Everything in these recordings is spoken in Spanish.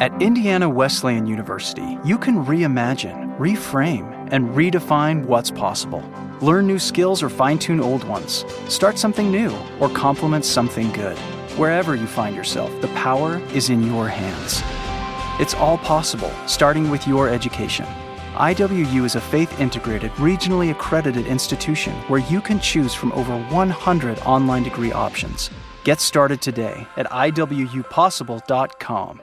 At Indiana Wesleyan University, you can reimagine, reframe, and redefine what's possible. Learn new skills or fine tune old ones. Start something new or complement something good. Wherever you find yourself, the power is in your hands. It's all possible, starting with your education. IWU is a faith integrated, regionally accredited institution where you can choose from over 100 online degree options. Get started today at IWUpossible.com.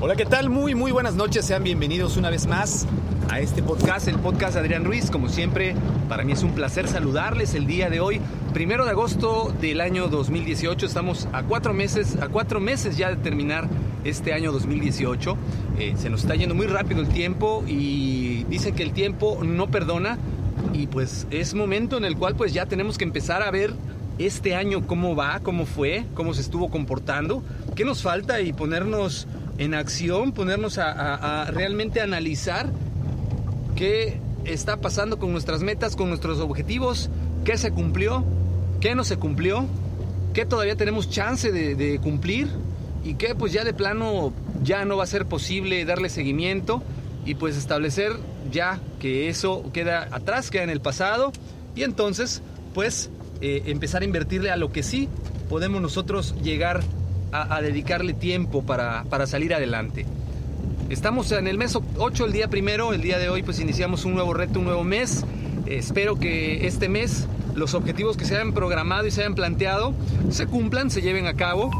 Hola, ¿qué tal? Muy, muy buenas noches. Sean bienvenidos una vez más a este podcast, el podcast Adrián Ruiz. Como siempre, para mí es un placer saludarles el día de hoy, primero de agosto del año 2018. Estamos a cuatro meses, a cuatro meses ya de terminar este año 2018. Eh, se nos está yendo muy rápido el tiempo y dicen que el tiempo no perdona y pues es momento en el cual pues ya tenemos que empezar a ver este año cómo va, cómo fue, cómo se estuvo comportando, qué nos falta y ponernos en acción, ponernos a, realmente analizar qué está pasando con nuestras metas, con nuestros objetivos, qué se cumplió, qué no se cumplió, qué todavía tenemos chance de, de cumplir y qué pues ya de plano ya no va a ser posible darle seguimiento y pues establecer ya que eso queda atrás, queda en el pasado y entonces pues eh, empezar a invertirle a lo que sí podemos nosotros llegar a, dedicarle tiempo para, para, salir adelante. Estamos en el mes 8, el día primero, el día de hoy pues iniciamos un nuevo reto, un nuevo mes. Espero que este mes los objetivos que se hayan programado y se hayan planteado se cumplan, se lleven a cabo.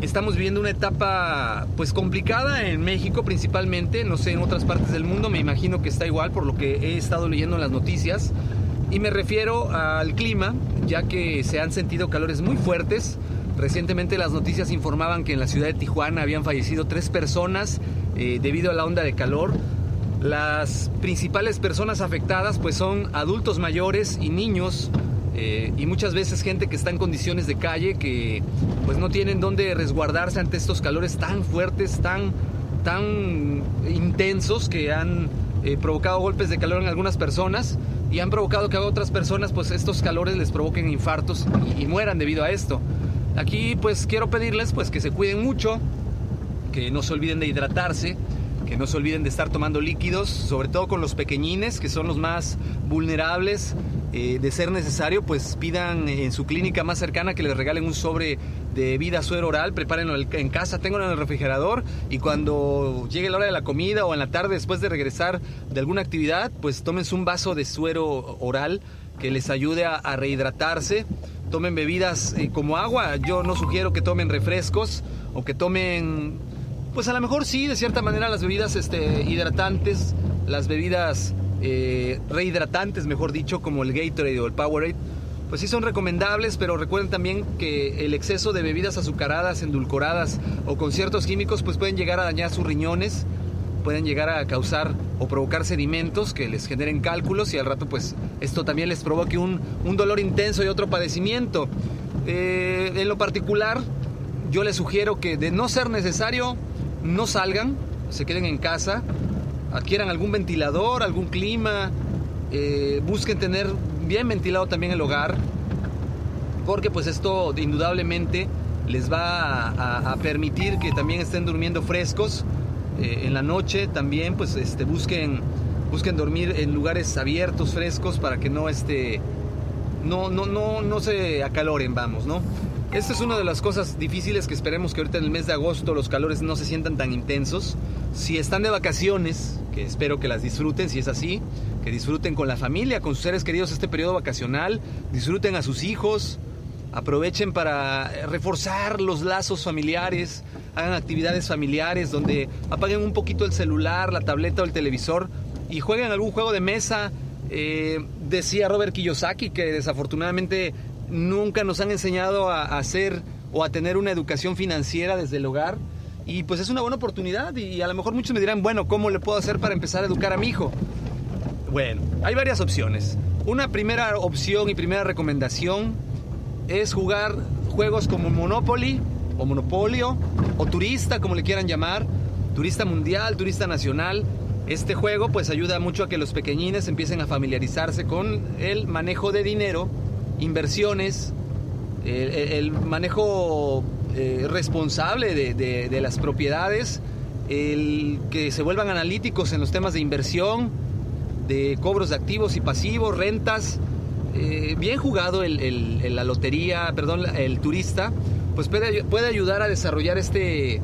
Estamos viviendo una etapa pues complicada en México principalmente, no sé, en otras partes del mundo me imagino que está igual por lo que he estado leyendo en las noticias. Y me refiero al clima, ya que se han sentido calores muy fuertes. Recientemente las noticias informaban que en la ciudad de Tijuana habían fallecido tres personas eh, debido a la onda de calor. Las principales personas afectadas pues son adultos mayores y niños eh, y muchas veces gente que está en condiciones de calle que pues no tienen dónde resguardarse ante estos calores tan fuertes, tan, tan intensos que han eh, provocado golpes de calor en algunas personas y han provocado que a otras personas pues estos calores les provoquen infartos y, y, mueran debido a esto. Aquí pues quiero pedirles pues que se cuiden mucho, que no se olviden de hidratarse, que no se olviden de estar tomando líquidos, sobre todo con los pequeñines que son los más vulnerables. Eh, de ser necesario, pues pidan en su clínica más cercana que les regalen un sobre de vida suero oral, prepárenlo en casa, tenganlo en el refrigerador y cuando llegue la hora de la comida o en la tarde después de regresar de alguna actividad, pues tómense un vaso de suero oral que les ayude a rehidratarse. Tomen bebidas eh, como agua, yo no sugiero que tomen refrescos o que tomen, pues a lo mejor sí, de cierta manera las bebidas este, hidratantes, las bebidas eh, rehidratantes, mejor dicho, como el Gatorade o el Powerade, pues sí son recomendables, pero recuerden también que el exceso de bebidas azucaradas, endulcoradas o con ciertos químicos, pues pueden llegar a dañar sus riñones, pueden llegar a causar o provocar sedimentos que les generen cálculos y al rato pues esto también les provoque un, un dolor intenso y otro padecimiento. Eh, en lo particular, yo les sugiero que de no ser necesario, no salgan, se queden en casa, adquieran algún ventilador, algún clima, eh, busquen tener bien ventilado también el hogar, porque pues esto indudablemente les va a, a permitir que también estén durmiendo frescos. Eh, en la noche también pues este, busquen, busquen dormir en lugares abiertos, frescos, para que no, este, no, no, no, no se acaloren, vamos, ¿no? Esta es una de las cosas difíciles que esperemos que ahorita en el mes de agosto los calores no se sientan tan intensos. Si están de vacaciones, que espero que las disfruten, si es así, que disfruten con la familia, con sus seres queridos este periodo vacacional, disfruten a sus hijos, aprovechen para reforzar los lazos familiares, hagan actividades familiares donde apaguen un poquito el celular, la tableta o el televisor y jueguen algún juego de mesa. Eh, decía Robert Kiyosaki que desafortunadamente nunca nos han enseñado a, hacer o a tener una educación financiera desde el hogar. Y pues es una buena oportunidad y a lo mejor muchos me dirán, bueno, ¿cómo le puedo hacer para empezar a educar a mi hijo? Bueno, hay varias opciones. Una primera opción y primera recomendación es jugar juegos como Monopoly o Monopolio o Turista, como le quieran llamar, Turista Mundial, Turista Nacional. Este juego pues ayuda mucho a que los pequeñines empiecen a familiarizarse con el manejo de dinero inversiones, el, manejo eh, responsable de, las propiedades, el que se vuelvan analíticos en los temas de inversión, de cobros de activos y pasivos, rentas. Eh, bien jugado el, la lotería, perdón, el turista, pues puede, puede ayudar a desarrollar este,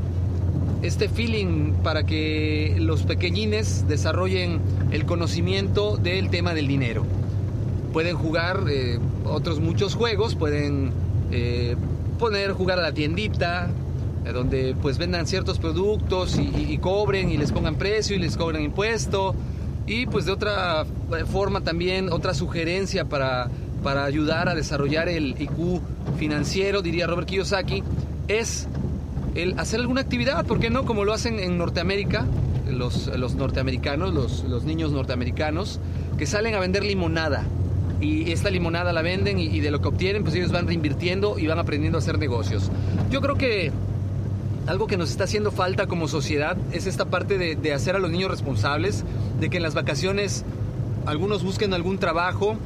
este feeling para que los pequeñines desarrollen el conocimiento del tema del dinero pueden jugar eh, otros muchos juegos, pueden eh, poner, jugar a la tiendita, eh, donde pues vendan ciertos productos y, cobren y les pongan precio y les cobran impuesto. Y pues de otra forma también, otra sugerencia para, para ayudar a desarrollar el IQ financiero, diría Robert Kiyosaki, es el hacer alguna actividad, ¿por qué no? Como lo hacen en Norteamérica, los, los norteamericanos, los, los niños norteamericanos, que salen a vender limonada y esta limonada la venden y, de lo que obtienen pues ellos van reinvirtiendo y van aprendiendo a hacer negocios. Yo creo que algo que nos está haciendo falta como sociedad es esta parte de, hacer a los niños responsables, de que en las vacaciones algunos busquen algún trabajo,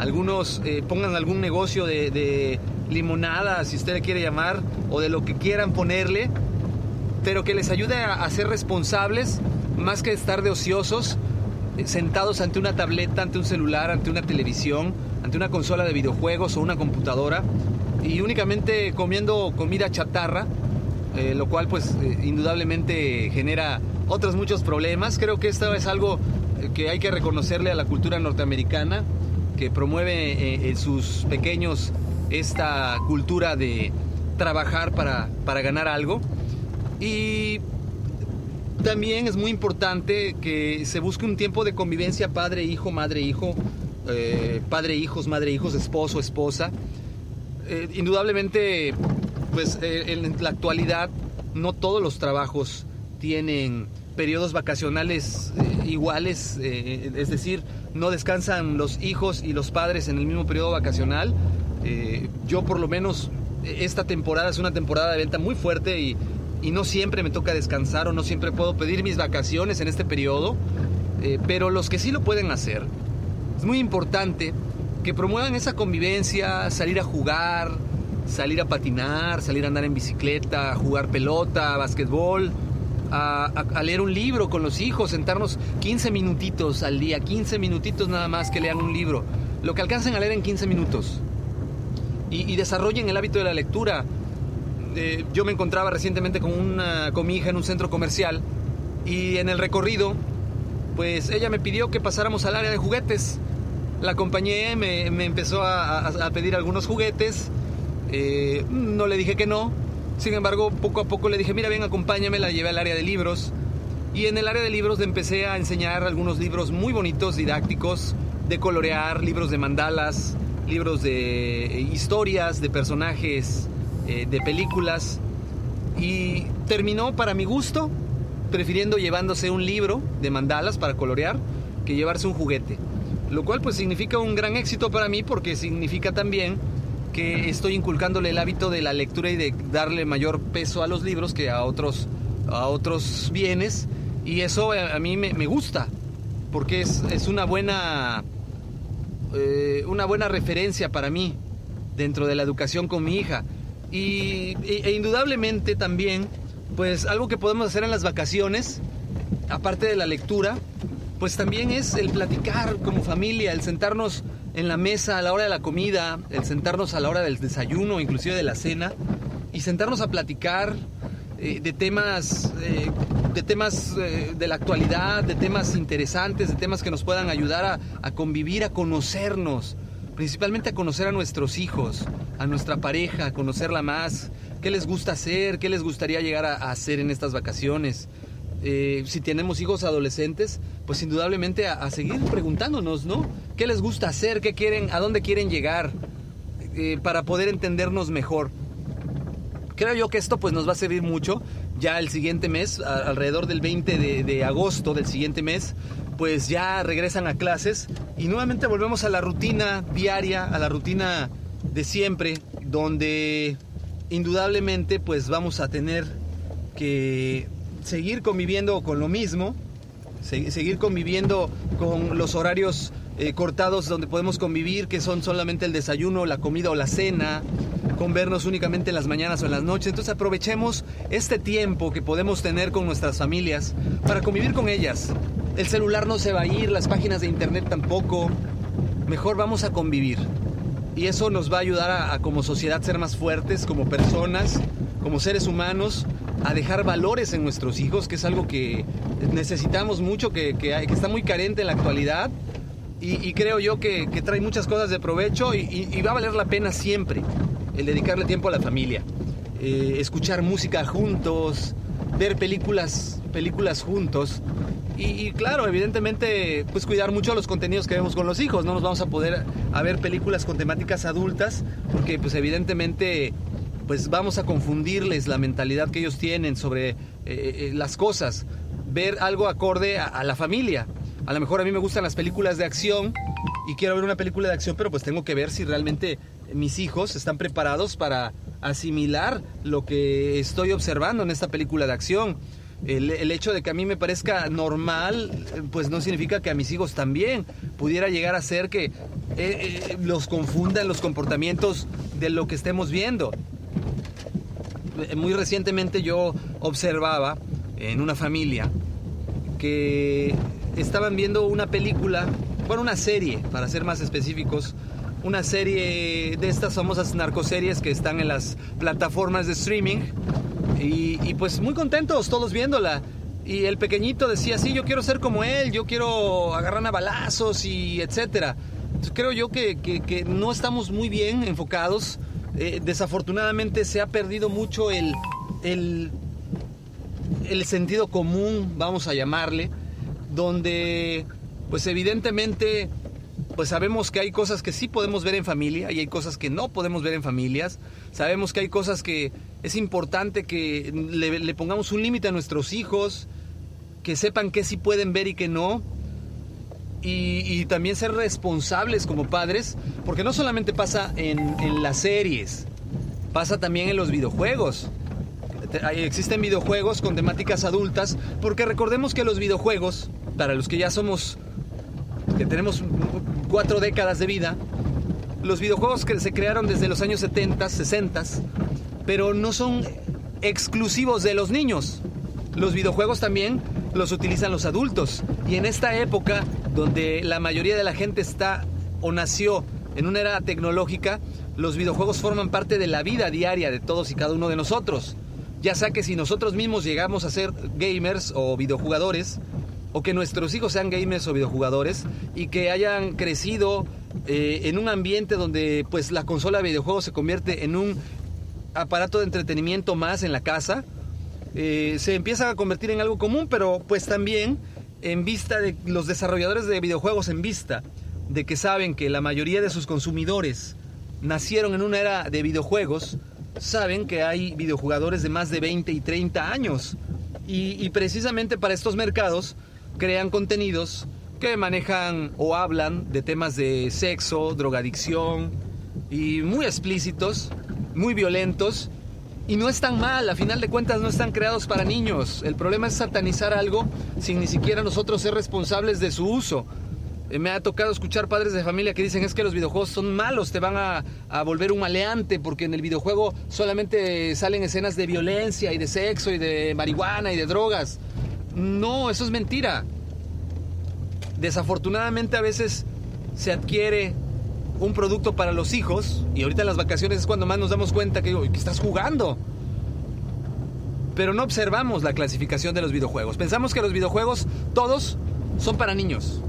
algunos eh, pongan algún negocio de, de, limonada, si usted le quiere llamar, o de lo que quieran ponerle, pero que les ayude a, ser responsables más que estar de ociosos sentados ante una tableta, ante un celular, ante una televisión, ante una consola de videojuegos o una computadora y únicamente comiendo comida chatarra, eh, lo cual pues eh, indudablemente genera otros muchos problemas. Creo que esto es algo eh, que hay que reconocerle a la cultura norteamericana, que promueve en sus pequeños esta cultura de trabajar para, para ganar algo. Y también es muy importante que se busque un tiempo de convivencia padre-hijo, madre-hijo, eh, padre-hijos, madre-hijos, esposo-esposa. Eh, indudablemente, pues eh, en la actualidad no todos los trabajos tienen periodos vacacionales iguales, es decir, no descansan los hijos y los padres en el mismo periodo vacacional. yo por lo menos esta temporada es una temporada de venta muy fuerte y y no siempre me toca descansar o no siempre puedo pedir mis vacaciones en este periodo, eh, pero los que sí lo pueden hacer, es muy importante que promuevan esa convivencia, salir a jugar, salir a patinar, salir a andar en bicicleta, jugar pelota, básquetbol, a, leer un libro con los hijos, sentarnos 15 minutitos al día, 15 minutitos nada más que lean un libro, lo que alcancen a leer en 15 minutos. Y, desarrollen el hábito de la lectura eh, yo me encontraba recientemente con, una, con en un centro comercial y en el recorrido, pues ella me pidió que pasáramos al área de juguetes. La acompañé, me, empezó a, pedir algunos juguetes, eh, no le dije que no, sin embargo poco a poco le dije, mira, ven, acompáñame, la llevé al área de libros. Y en el área de libros le empecé a enseñar algunos libros muy bonitos, didácticos, de colorear, libros de mandalas, libros de eh, historias, de personajes eh, de películas y terminó para mi gusto prefiriendo llevándose un libro de mandalas para colorear que llevarse un juguete. Lo cual pues significa un gran éxito para mí porque significa también que estoy inculcándole el hábito de la lectura y de darle mayor peso a los libros que a otros, a otros bienes. Y eso a, mí me, gusta porque es, es una, buena, eh, una buena referencia para mí dentro de la educación con mi hija. Y, e, indudablemente también, pues algo que podemos hacer en las vacaciones, aparte de la lectura, pues también es el platicar como familia, el sentarnos en la mesa a la hora de la comida, el sentarnos a la hora del desayuno, inclusive de la cena, y sentarnos a platicar eh, de temas, eh, de temas eh, de la actualidad, de temas interesantes, de temas que nos puedan ayudar a, a convivir, a conocernos, principalmente a conocer a nuestros hijos, a nuestra pareja, a conocerla más, qué les gusta hacer, qué les gustaría llegar a, hacer en estas vacaciones. Eh, si tenemos hijos adolescentes, pues indudablemente a, seguir preguntándonos, ¿no? ¿Qué les gusta hacer? ¿Qué quieren? ¿A dónde quieren llegar? Eh, para poder entendernos mejor. Creo yo que esto pues nos va a servir mucho. Ya el siguiente mes, alrededor del 20 de, de agosto del siguiente mes, pues ya regresan a clases y nuevamente volvemos a la rutina diaria, a la rutina de siempre, donde indudablemente pues vamos a tener que seguir conviviendo con lo mismo, seguir conviviendo con los horarios eh, cortados donde podemos convivir, que son solamente el desayuno, la comida o la cena, con vernos únicamente en las mañanas o en las noches. Entonces aprovechemos este tiempo que podemos tener con nuestras familias para convivir con ellas. El celular no se va a ir, las páginas de internet tampoco. Mejor vamos a convivir y eso nos va a ayudar a, como sociedad ser más fuertes, como personas, como seres humanos, a dejar valores en nuestros hijos, que es algo que necesitamos mucho, que, que, está muy carente en la actualidad. Y, creo yo que, trae muchas cosas de provecho y, va a valer la pena siempre el dedicarle tiempo a la familia. Eh, escuchar música juntos, ver películas, películas juntos. Y, claro, evidentemente, pues cuidar mucho los contenidos que vemos con los hijos. No nos vamos a poder a ver películas con temáticas adultas, porque pues evidentemente pues vamos a confundirles la mentalidad que ellos tienen sobre eh, eh, las cosas. Ver algo acorde a, la familia. A lo mejor a mí me gustan las películas de acción y quiero ver una película de acción, pero pues tengo que ver si realmente mis hijos están preparados para asimilar lo que estoy observando en esta película de acción el, hecho de que a mí me parezca normal, pues no significa que a mis hijos también pudiera llegar a ser que eh, eh, los confundan los comportamientos de lo que estemos viendo. Muy recientemente yo observaba en una familia que estaban viendo una película, bueno, una serie, para ser más específicos, una serie de estas famosas narcoseries que están en las plataformas de streaming y, pues muy contentos todos viéndola. Y el pequeñito decía, sí, yo quiero ser como él, yo quiero agarrar a balazos y etcétera. creo yo que, no estamos muy bien enfocados. Eh, desafortunadamente se ha perdido mucho el, el, el sentido común, vamos a llamarle, donde pues evidentemente pues sabemos que hay cosas que sí podemos ver en familia y hay cosas que no podemos ver en familias. Sabemos que hay cosas que es importante que le, pongamos un límite a nuestros hijos, que sepan qué sí pueden ver y qué no. Y, también ser responsables como padres, porque no solamente pasa en, en las series, pasa también en los videojuegos. Existen videojuegos con temáticas adultas, porque recordemos que los videojuegos, para los que ya somos, que tenemos cuatro décadas de vida, los videojuegos que se crearon desde los años 70, 60, pero no son exclusivos de los niños. Los videojuegos también los utilizan los adultos. Y en esta época, donde la mayoría de la gente está o nació en una era tecnológica, los videojuegos forman parte de la vida diaria de todos y cada uno de nosotros. Ya sea que si nosotros mismos llegamos a ser gamers o videojugadores, o que nuestros hijos sean gamers o videojugadores y que hayan crecido eh, en un ambiente donde pues la consola de videojuegos se convierte en un aparato de entretenimiento más en la casa, eh, se empieza a convertir en algo común, pero pues también en vista de los desarrolladores de videojuegos, en vista de que saben que la mayoría de sus consumidores nacieron en una era de videojuegos, saben que hay videojugadores de más de 20 y 30 años. y precisamente para estos mercados, crean contenidos que manejan o hablan de temas de sexo, drogadicción y muy explícitos, muy violentos. Y no están mal, a final de cuentas no están creados para niños. El problema es satanizar algo sin ni siquiera nosotros ser responsables de su uso. Eh, me ha tocado escuchar padres de familia que dicen es que los videojuegos son malos, te van a, a, volver un maleante porque en el videojuego solamente salen escenas de violencia y de sexo y de marihuana y de drogas. No, eso es mentira. Desafortunadamente a veces se adquiere un producto para los hijos, y ahorita en las vacaciones es cuando más nos damos cuenta que, que estás jugando. Pero no observamos la clasificación de los videojuegos. Pensamos que los videojuegos, todos, son para niños.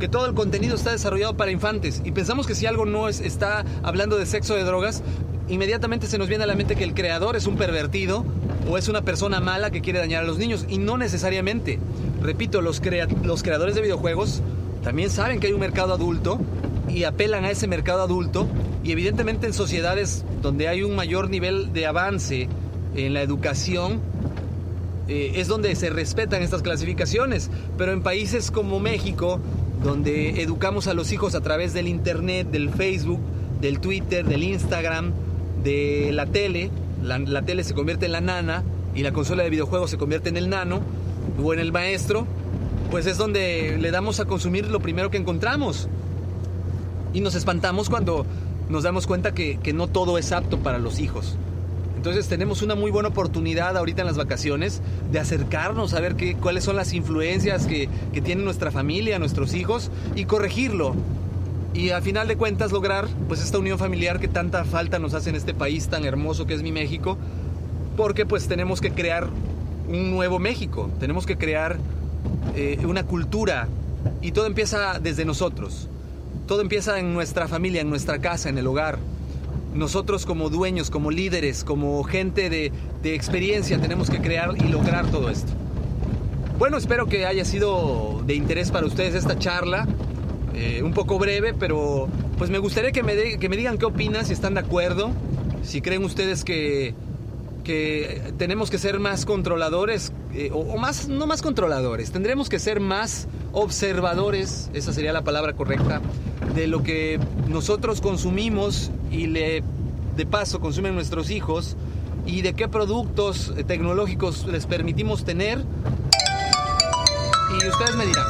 Que todo el contenido está desarrollado para infantes. Y pensamos que si algo no es, está hablando de sexo o de drogas, inmediatamente se nos viene a la mente que el creador es un pervertido o es una persona mala que quiere dañar a los niños. Y no necesariamente. Repito, los, los creadores de videojuegos también saben que hay un mercado adulto y apelan a ese mercado adulto. Y evidentemente en sociedades donde hay un mayor nivel de avance en la educación, eh, es donde se respetan estas clasificaciones. Pero en países como México, donde educamos a los hijos a través del Internet, del Facebook, del Twitter, del Instagram, de la tele, la, tele se convierte en la nana y la consola de videojuegos se convierte en el nano o en el maestro, pues es donde le damos a consumir lo primero que encontramos. Y nos espantamos cuando nos damos cuenta que, no todo es apto para los hijos. Entonces tenemos una muy buena oportunidad ahorita en las vacaciones de acercarnos a ver qué, cuáles son las influencias que, que tiene nuestra familia, nuestros hijos y corregirlo y al final de cuentas lograr pues esta unión familiar que tanta falta nos hace en este país tan hermoso que es mi México, porque pues tenemos que crear un nuevo México, tenemos que crear eh, una cultura y todo empieza desde nosotros, todo empieza en nuestra familia, en nuestra casa, en el hogar. Nosotros como dueños, como líderes, como gente de, experiencia tenemos que crear y lograr todo esto. Bueno, espero que haya sido de interés para ustedes esta charla. Eh, un poco breve, pero pues me gustaría que me, que me digan qué opinan, si están de acuerdo, si creen ustedes que, que tenemos que ser más controladores, eh, o, más, no más controladores, tendremos que ser más observadores, esa sería la palabra correcta, de lo que nosotros consumimos y le, de paso consumen nuestros hijos y de qué productos tecnológicos les permitimos tener. Y ustedes me dirán.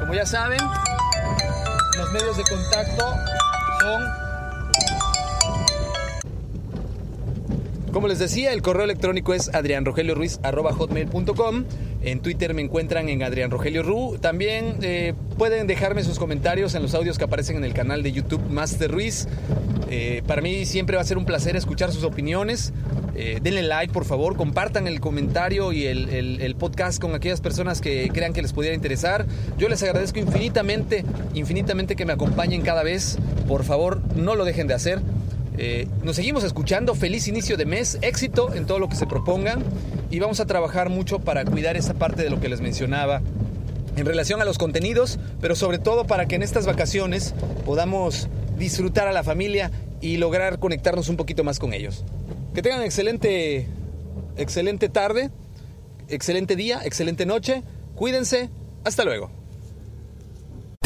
Como ya saben, los medios de contacto son... Como les decía, el correo electrónico es adrianrogelioruiz.com. En Twitter me encuentran en Adrián Rogelio. También eh, pueden dejarme sus comentarios en los audios que aparecen en el canal de YouTube Master Ruiz. Eh, para mí siempre va a ser un placer escuchar sus opiniones. Eh, denle like, por favor, compartan el comentario y el, podcast con aquellas personas que crean que les pudiera interesar. Yo les agradezco infinitamente, infinitamente que me acompañen cada vez. Por favor, no lo dejen de hacer. Eh, nos seguimos escuchando. Feliz inicio de mes, éxito en todo lo que se propongan y vamos a trabajar mucho para cuidar esa parte de lo que les mencionaba en relación a los contenidos, pero sobre todo para que en estas vacaciones podamos disfrutar a la familia y lograr conectarnos un poquito más con ellos. Que tengan excelente, excelente tarde, excelente día, excelente noche. Cuídense. Hasta luego.